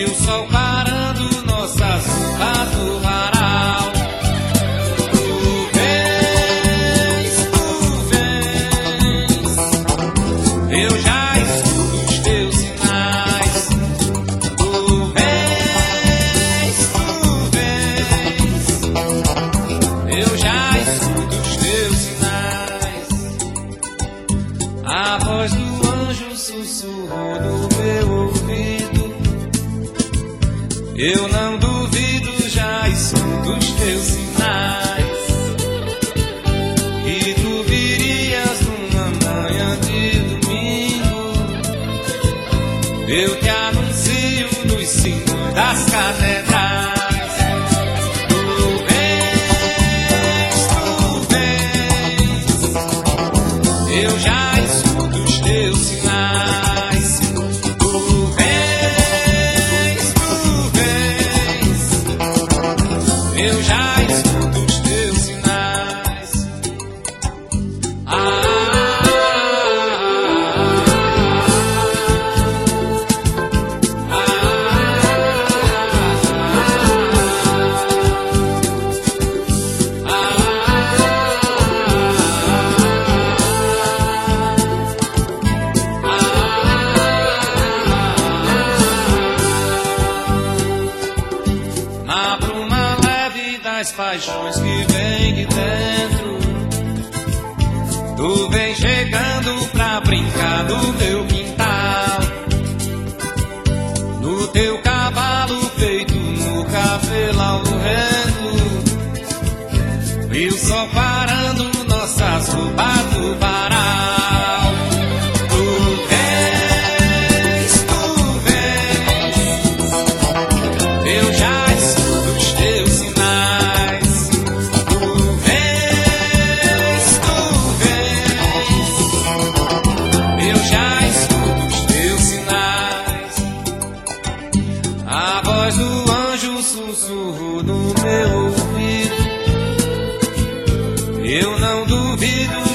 E o sol parando nossas roupas no varal. Tu vens, tu vens. Eu já escuto os teus sinais. Tu vens, tu vens. Eu já escuto os teus sinais. A voz do anjo sussurrou no meu ouvido. Eu não duvido, já escuto os teus sinais. E tu virias numa manhã de domingo. Eu te anuncio nos sinos das catedrais. Eu já escuto das paixões que vem de dentro. Tu vem chegando pra brincar no meu quintal. No teu cavalo feito no cabelo ao vento. E o sol parando nossas roupas do varal. Voz do anjo sussurrou no meu ouvido. Eu não duvido,